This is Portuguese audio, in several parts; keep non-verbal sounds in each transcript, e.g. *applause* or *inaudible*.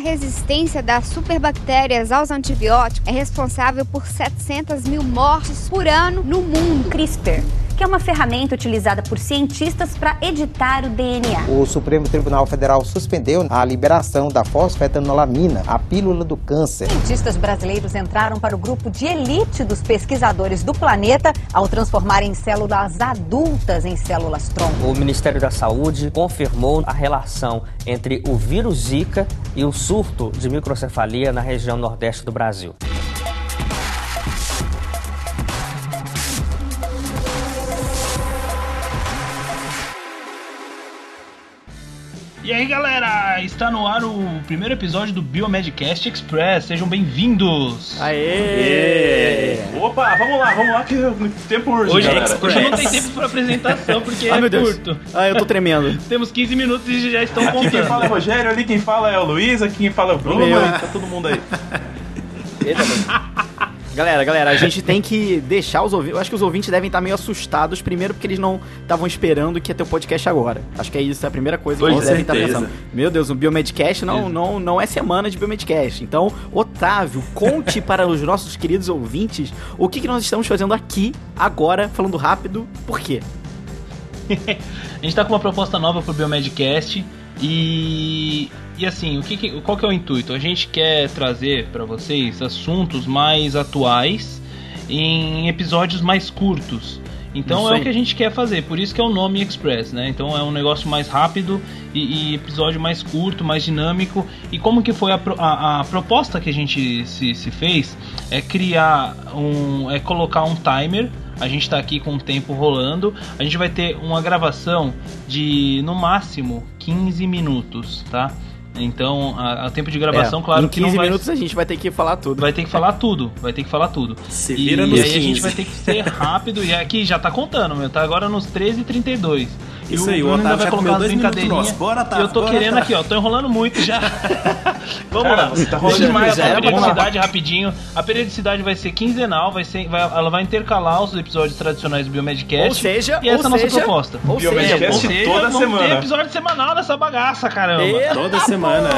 A resistência das superbactérias aos antibióticos é responsável por 700 mil mortes por ano no mundo. CRISPR que é uma ferramenta utilizada por cientistas para editar o DNA. O Supremo Tribunal Federal suspendeu a liberação da fosfetanolamina, a pílula do câncer. Cientistas brasileiros entraram para o grupo de elite dos pesquisadores do planeta ao transformarem células adultas em células tronco. O Ministério da Saúde confirmou a relação entre o vírus Zika e o surto de microcefalia na região nordeste do Brasil. E aí galera, está no ar o primeiro episódio do Biomedcast Express, sejam bem-vindos! Aê! Opa, vamos lá, vamos lá que o tempo urge, Hoje, galera. hoje não tem tempo para apresentação porque Ai, é Deus. curto. Ah, eu tô tremendo. *laughs* Temos 15 minutos e já estão Aqui quem fala é o contando. Rogério, ali quem fala é o Luiz, aqui quem fala é o Bruno, tá todo mundo aí. Galera, galera, a gente tem que deixar os ouvintes. Eu acho que os ouvintes devem estar meio assustados, primeiro porque eles não estavam esperando que ia ter o podcast agora. Acho que é isso, é a primeira coisa que Com eles devem estar certeza. pensando. Meu Deus, o Biomedcast não, não, não é semana de Biomedcast. Então, Otávio, conte *laughs* para os nossos queridos ouvintes o que, que nós estamos fazendo aqui, agora, falando rápido, por quê? *laughs* A gente tá com uma proposta nova pro Biomedcast e e assim, o que, que- qual que é o intuito? A gente quer trazer para vocês assuntos mais atuais em episódios mais curtos. Então Isso é o que a gente quer fazer, por isso que é o nome Express, né? Então é um negócio mais rápido e, e episódio mais curto, mais dinâmico. E como que foi a, a- a proposta que a gente se, se fez é criar um. é colocar um timer. A gente tá aqui com o tempo rolando. A gente vai ter uma gravação de no máximo 15 minutos, tá? Então, a, a tempo de gravação, É, claro em que 15 não vai, minutos a gente vai ter que falar tudo. vai ter que falar tudo, vai ter que falar tudo. Se E, vira e nos aí a 15. gente vai ter que ser rápido e aqui já tá contando, meu, tá agora nos 13h32. Isso aí, o Otávio vai já colocar comeu dois minutos nossos. Bora, Otávio, eu tô bora, querendo Otávio. aqui, ó, tô enrolando muito já. *laughs* Vamos Cara, lá. tá rolando demais, a vamos periodicidade rapidinho. A periodicidade vai ser quinzenal, vai ser, vai- ela vai intercalar os episódios tradicionais do Biomedcast. Ou seja, e essa é a nossa seja, proposta. ou seja, Biomedcast Ou seja, toda vamos semana. ter episódio semanal dessa bagaça, caramba. E- Toda semana.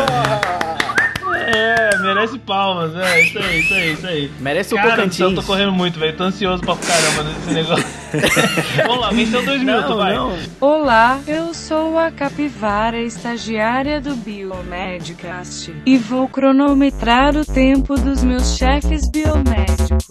É, merece palmas, é, isso aí, isso aí, isso aí. Merece o Cara, Tocantins. eu tô correndo muito, velho, tô ansioso pra caramba nesse negócio. *laughs* Vamos lá, venceu dois minutos, Não, vai. não. Olá, eu sou a capivara estagiária do Biomedcast e vou cronometrar o tempo dos meus chefes biomédicos.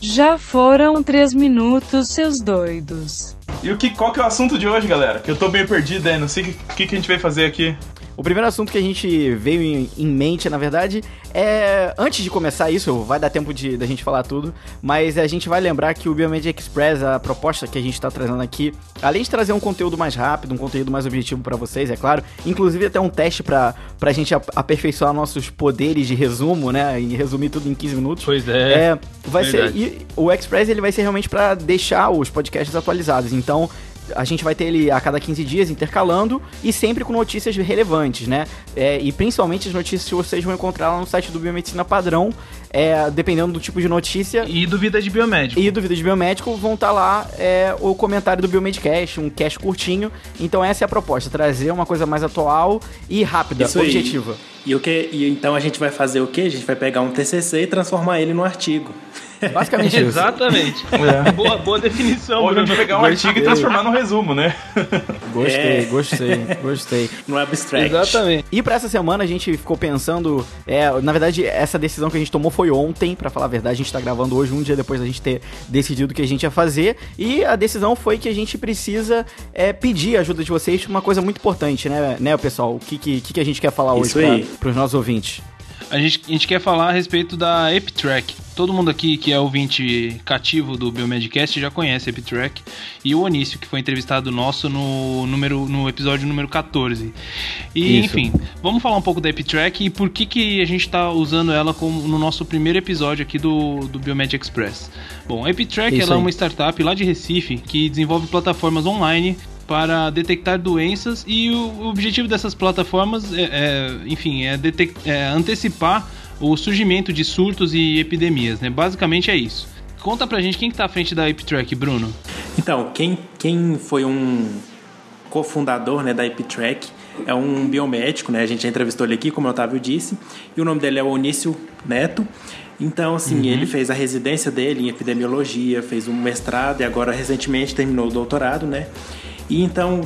Já foram três minutos, seus doidos. E o que, qual que é o assunto de hoje, galera? Que eu tô bem perdido aí, não sei o que, que a gente vai fazer aqui. O primeiro assunto que a gente veio em, em mente, na verdade, é. Antes de começar isso, vai dar tempo de da gente falar tudo, mas a gente vai lembrar que o Biomed Express, a proposta que a gente tá trazendo aqui, além de trazer um conteúdo mais rápido, um conteúdo mais objetivo pra vocês, é claro, inclusive até um teste pra, pra gente ap- aperfeiçoar nossos poderes de resumo, né? E resumir tudo em 15 minutos. Pois é. É, vai ser. E o Express ele vai ser realmente pra deixar os podcasts atualizados. Então. A gente vai ter ele a cada 15 dias intercalando e sempre com notícias relevantes, né? É, e principalmente as notícias que vocês vão encontrar lá no site do Biomedicina Padrão, é, dependendo do tipo de notícia E dúvida de biomédico. e do Vida de Biomédico, vão estar lá é, o comentário do Biomedcast, um cast curtinho. Então essa é a proposta, trazer uma coisa mais atual e rápida, Isso aí. objetiva. E, o que, e então a gente vai fazer o quê? A gente vai pegar um TCC e transformar ele num artigo. Basicamente isso. Exatamente. Boa, boa definição, a Bruno. pegar um artigo e transformar num resumo, né? Gostei, É. gostei, gostei. No abstract. Exatamente. E pra essa semana a gente ficou pensando, é, na verdade essa decisão que a gente tomou foi ontem, pra falar a verdade, a gente tá gravando hoje um dia depois da gente ter decidido o que a gente ia fazer, e a decisão foi que a gente precisa é, pedir a ajuda de vocês uma coisa muito importante, né, né pessoal? O que, que, que a gente quer falar Isso hoje aí. pra, pros nossos ouvintes? A gente, a gente quer falar a respeito da EpiTrack. Todo mundo aqui que é ouvinte cativo do Biomedcast já conhece a EpiTrack. E o Onício, que foi entrevistado nosso no, número, no episódio número 14. E, Isso. enfim, vamos falar um pouco da EpiTrack e por que, que a gente está usando ela como no nosso primeiro episódio aqui do, do Biomed Express. Bom, a EpiTrack ela é uma startup lá de Recife que desenvolve plataformas online para detectar doenças e o objetivo dessas plataformas é, é, enfim, é, é antecipar o surgimento de surtos e epidemias, né? Basicamente é isso. Conta pra gente quem que tá à frente da EpiTrack, Bruno. Então, quem, quem foi um cofundador né, da EpiTrack é um biomédico, né? A gente já entrevistou ele aqui, como o Otávio disse, e o nome dele é Onício Neto. Então, assim, uhum. ele fez a residência dele em epidemiologia, fez um mestrado e agora recentemente terminou o doutorado, né? E então,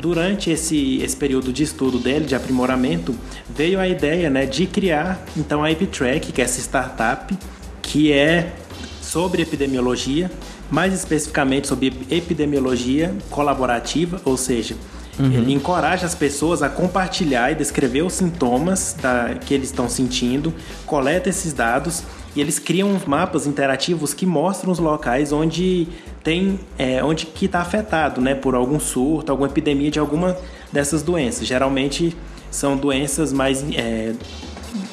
durante esse, esse período de estudo dele, de aprimoramento, veio a ideia né, de criar então a EpiTrack, que é essa startup, que é sobre epidemiologia, mais especificamente sobre epidemiologia colaborativa, ou seja, Uhum. Ele encoraja as pessoas a compartilhar e descrever os sintomas da, que eles estão sentindo, coleta esses dados e eles criam mapas interativos que mostram os locais onde tem é, onde que está afetado, né, por algum surto, alguma epidemia de alguma dessas doenças. Geralmente são doenças mais é,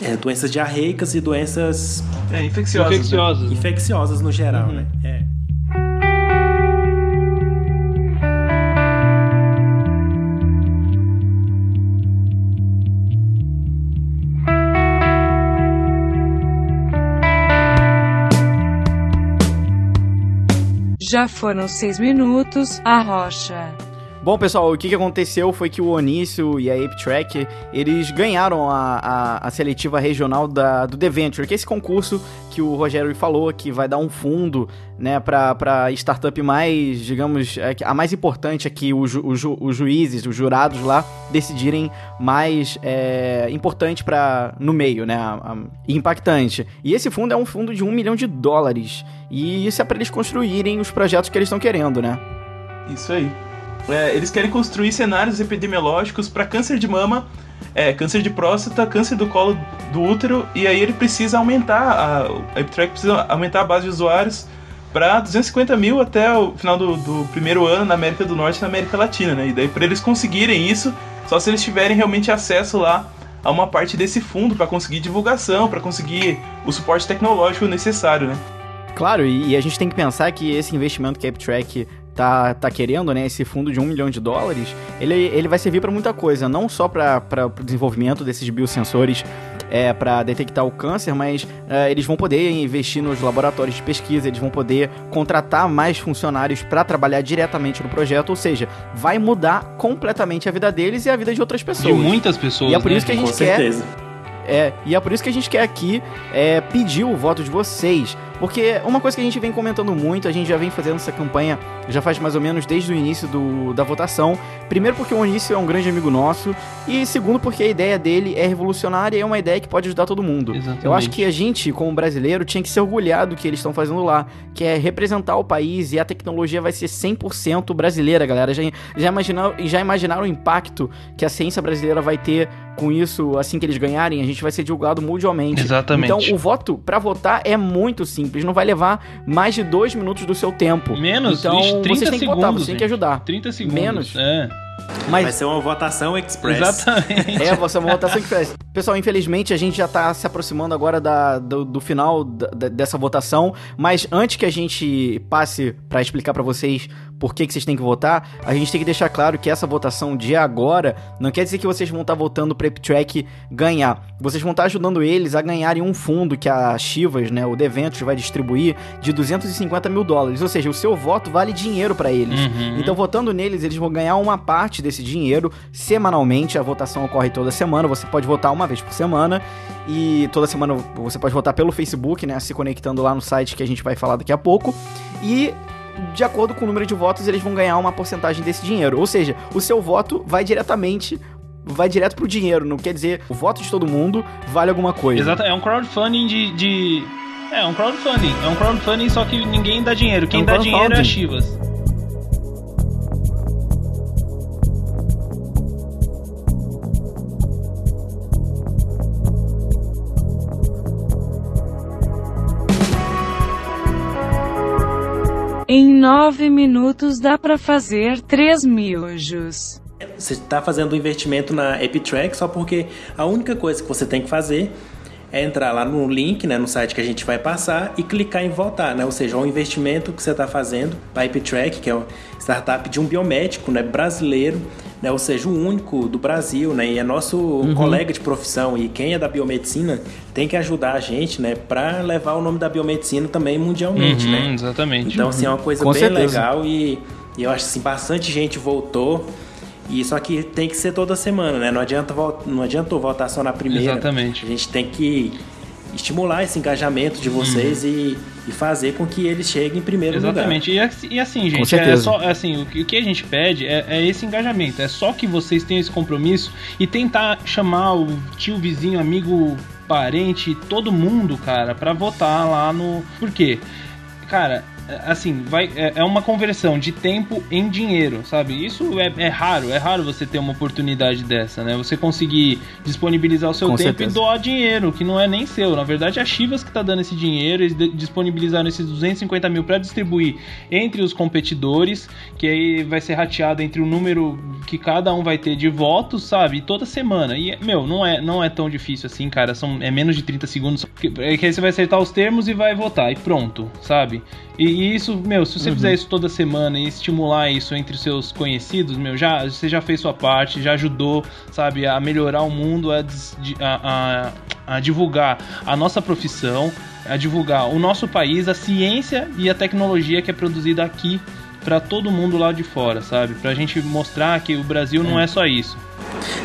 é, doenças diarreicas e doenças é, infecciosas, infecciosas, né? infecciosas no geral, uhum. né? Já foram seis minutos, a rocha. Bom, pessoal, o que, aconteceu foi que o Onício e a Ape Track, eles ganharam a, a, a seletiva regional da, do The Venture, que é esse concurso que o Rogério falou, que vai dar um fundo, né, pra, pra startup mais, digamos, é, a mais importante aqui, o ju, o ju, os juízes, os jurados lá, decidirem mais é, importante para no meio, né, impactante. E esse fundo é um fundo de um milhão de dólares. E isso é para eles construírem os projetos que eles estão querendo, né? Isso aí. É, eles querem construir cenários epidemiológicos para câncer de mama, é, câncer de próstata, câncer do colo do útero, e aí ele precisa aumentar, a, a EpiTrack precisa aumentar a base de usuários para 250 mil até o final do, do, primeiro ano na América do Norte e na América Latina, né? E daí para eles conseguirem isso, só se eles tiverem realmente acesso lá a uma parte desse fundo para conseguir divulgação, para conseguir o suporte tecnológico necessário, né? Claro, e, a gente tem que pensar que esse investimento que a AppTrack tá, tá querendo, né, esse fundo de um milhão de dólares, ele, ele vai servir para muita coisa, não só para o desenvolvimento desses biosensores é, para detectar o câncer, mas é, eles vão poder investir nos laboratórios de pesquisa, eles vão poder contratar mais funcionários para trabalhar diretamente no projeto, ou seja, vai mudar completamente a vida deles e a vida de outras pessoas. De muitas pessoas. E é por né? isso que a gente Com quer. Certeza. É, e é por isso que a gente quer aqui é, pedir o voto de vocês. Porque uma coisa que a gente vem comentando muito, a gente já vem fazendo essa campanha já faz mais ou menos desde o início do, da votação. Primeiro porque o Onício é um grande amigo nosso, e segundo porque a ideia dele é revolucionária e é uma ideia que pode ajudar todo mundo. Exatamente. Eu acho que a gente, como brasileiro, tinha que se orgulhar do que eles estão fazendo lá, que é representar o país e a tecnologia vai ser 100% brasileira, galera. Já, já, imaginaram, já imaginaram o impacto que a ciência brasileira vai ter com isso assim que eles ganharem? A gente vai ser divulgado mundialmente. Exatamente. Então o voto para votar é muito simples simples, não vai levar mais de dois minutos do seu tempo. Menos, então, Ixi, 30 vocês têm que votar, vocês têm que ajudar. 30 segundos. Menos. É. Mas... Vai ser uma votação express. Exatamente. É, vai ser uma votação express. Pessoal, infelizmente a gente já tá se aproximando agora da, do, do final da, dessa votação, mas antes que a gente passe para explicar para vocês por que, que vocês têm que votar, a gente tem que deixar claro que essa votação de agora não quer dizer que vocês vão estar tá votando para Track ganhar. Vocês vão estar tá ajudando eles a ganharem um fundo que a Chivas, né, o Deventus, vai distribuir de 250 mil dólares. Ou seja, o seu voto vale dinheiro para eles. Uhum. Então, votando neles, eles vão ganhar uma parte desse dinheiro semanalmente. A votação ocorre toda semana. Você pode votar uma vez por semana. E toda semana você pode votar pelo Facebook, né? Se conectando lá no site que a gente vai falar daqui a pouco. E de acordo com o número de votos, eles vão ganhar uma porcentagem desse dinheiro. Ou seja, o seu voto vai diretamente vai direto pro dinheiro, não quer dizer o voto de todo mundo vale alguma coisa. Exato, é um crowdfunding de, de... É um crowdfunding, é um crowdfunding só que ninguém dá dinheiro, quem é um dá dinheiro é a Chivas. Em nove minutos dá para fazer três miojos. Você está fazendo um investimento na EpiTrack só porque a única coisa que você tem que fazer é entrar lá no link, né, no site que a gente vai passar e clicar em votar, né? Ou seja, o investimento que você está fazendo IPTrack, que é uma startup de um biomédico, né, brasileiro, né, ou seja, o único do Brasil, né, e é nosso uhum. colega de profissão e quem é da biomedicina tem que ajudar a gente, né, para levar o nome da biomedicina também mundialmente, uhum, né? Exatamente. Então, assim, é uma coisa Com bem certeza. legal e, e eu acho assim, bastante gente voltou. E só que tem que ser toda semana, né? Não adianta, não adianta voltar só na primeira. Exatamente. A gente tem que estimular esse engajamento de vocês e, e fazer com que eles cheguem em primeiro Exatamente. E, assim- e assim, gente, é certeza. só assim, o que, o que a gente pede é, é esse engajamento. É só que vocês tenham esse compromisso e tentar chamar o tio, vizinho, amigo, parente, todo mundo, cara, pra votar lá no. Por quê? Cara, é, assim, vai, é, é uma conversão de tempo em dinheiro, sabe? Isso é, é raro, é raro você ter uma oportunidade dessa, né? Você conseguir disponibilizar o seu Com tempo certeza. e doar dinheiro, que não é nem seu. Na verdade, é a Chivas que tá dando esse dinheiro, eles disponibilizaram esses 250 mil para distribuir entre os competidores, que aí vai ser rateado entre o número que cada um vai ter de votos, sabe? Toda semana. E, meu, não é, não é tão difícil assim, cara. São, é menos de 30 segundos. Que, é que aí você vai acertar os termos e vai votar. E pronto, sabe? E, e isso, meu, se você fizer isso toda semana e estimular isso entre os seus conhecidos, meu, já, você já fez sua parte, já ajudou, sabe, a melhorar o mundo, a, a, a- a divulgar a nossa profissão, a divulgar o nosso país, a ciência e a tecnologia que é produzida aqui pra todo mundo lá de fora, sabe? Pra gente mostrar que o Brasil não é só isso.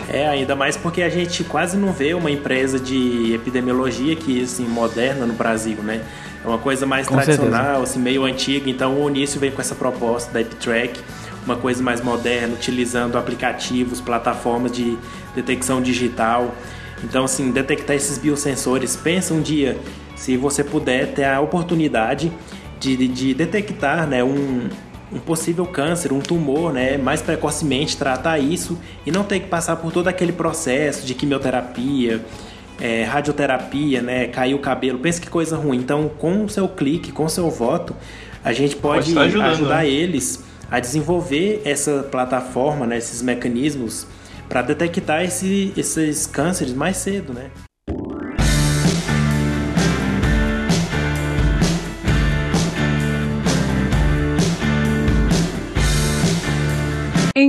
É, ainda mais porque a gente quase não vê uma empresa de epidemiologia que assim moderna no Brasil, né? É uma coisa mais Com tradicional, assim, meio antiga. Então o Onício veio com essa proposta da EpiTrack, uma coisa mais moderna, utilizando aplicativos, plataformas de detecção digital. Então, assim, detectar esses biosensores. Pensa um dia, se você puder ter a oportunidade de, de- de detectar né, um, um possível câncer, um tumor, né, mais precocemente, tratar isso e não ter que passar por todo aquele processo de quimioterapia, é, radioterapia, né, cair o cabelo. Pensa que coisa ruim. Então, com o seu clique, com o seu voto, a gente pode, Pode ajudando, ajudar né? eles a desenvolver essa plataforma, né, esses mecanismos para detectar esse- esses cânceres mais cedo, né?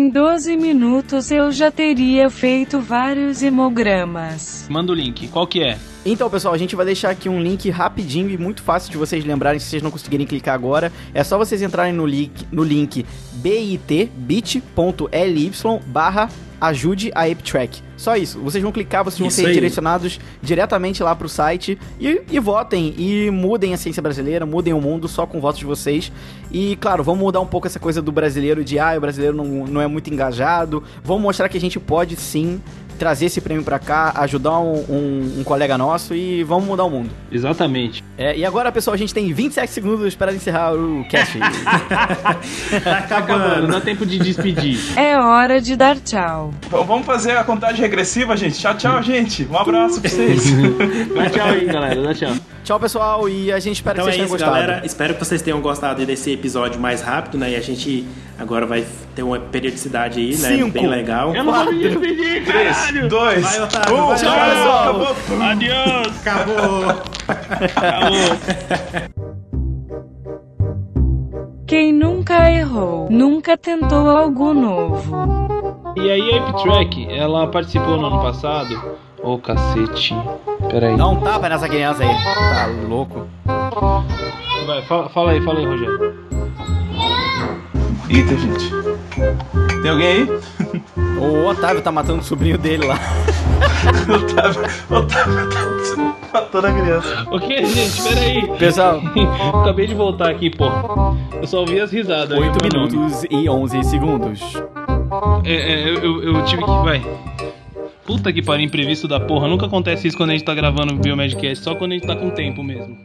Em 12 minutos eu já teria feito vários hemogramas. Manda o link. Qual que é? Então, pessoal, a gente vai deixar aqui um link rapidinho e muito fácil de vocês lembrarem se vocês não conseguirem clicar agora. É só vocês entrarem no link, no link bit, bit.ly barra ajude a ApeTrack. Só isso. Vocês vão clicar, vocês vão Isso ser aí. direcionados diretamente lá pro site e, e votem. E mudem a ciência brasileira, mudem o mundo só com o voto de vocês. E, claro, vamos mudar um pouco essa coisa do brasileiro de, ah, o brasileiro não, não é muito engajado. Vamos mostrar que a gente pode sim trazer esse prêmio pra cá, ajudar um, um- um colega nosso e vamos mudar o mundo. Exatamente. É, e agora, pessoal, a gente tem 27 segundos para encerrar o cast. *laughs* Tá acabando. dá tempo de despedir. É hora de dar tchau. Vamos fazer a contagem regressiva, gente. Tchau, tchau, gente. Um abraço pra vocês. *laughs* Dá tchau aí, galera. Dá tchau. Tchau, pessoal, e a gente espera Então que é vocês tenham isso, gostado. galera. Espero que vocês tenham gostado desse episódio mais rápido, né? E a gente agora vai ter uma periodicidade aí, né? Cinco. Bem legal. Eu não vou me despedir, caralho. Dois, Vai, Otávio, um, vai, tchau, pessoal. Acabou. Adiós. Acabou! Acabou. Quem nunca errou, nunca tentou algo novo. E aí a Epitrack, ela participou no ano passado. Ô cacete. Pera aí. Dá um tapa nessa criança aí. Tá louco. Vai, fala, fala aí, fala aí, Rogério. Eita, gente. Tem alguém aí? O Otávio tá matando o sobrinho dele lá. *laughs* Otávio, Otávio tá matando a criança. O que, gente? Pera aí. Pessoal, *laughs* Acabei de voltar aqui, pô. Eu só ouvi as risadas. aí, 8 meu nome. minutos e 11 segundos. É, é, eu, eu- eu tive que. Vai. Puta que pariu, imprevisto da porra. Nunca acontece isso quando a gente tá gravando o Biomedcast, só quando a gente tá com tempo mesmo.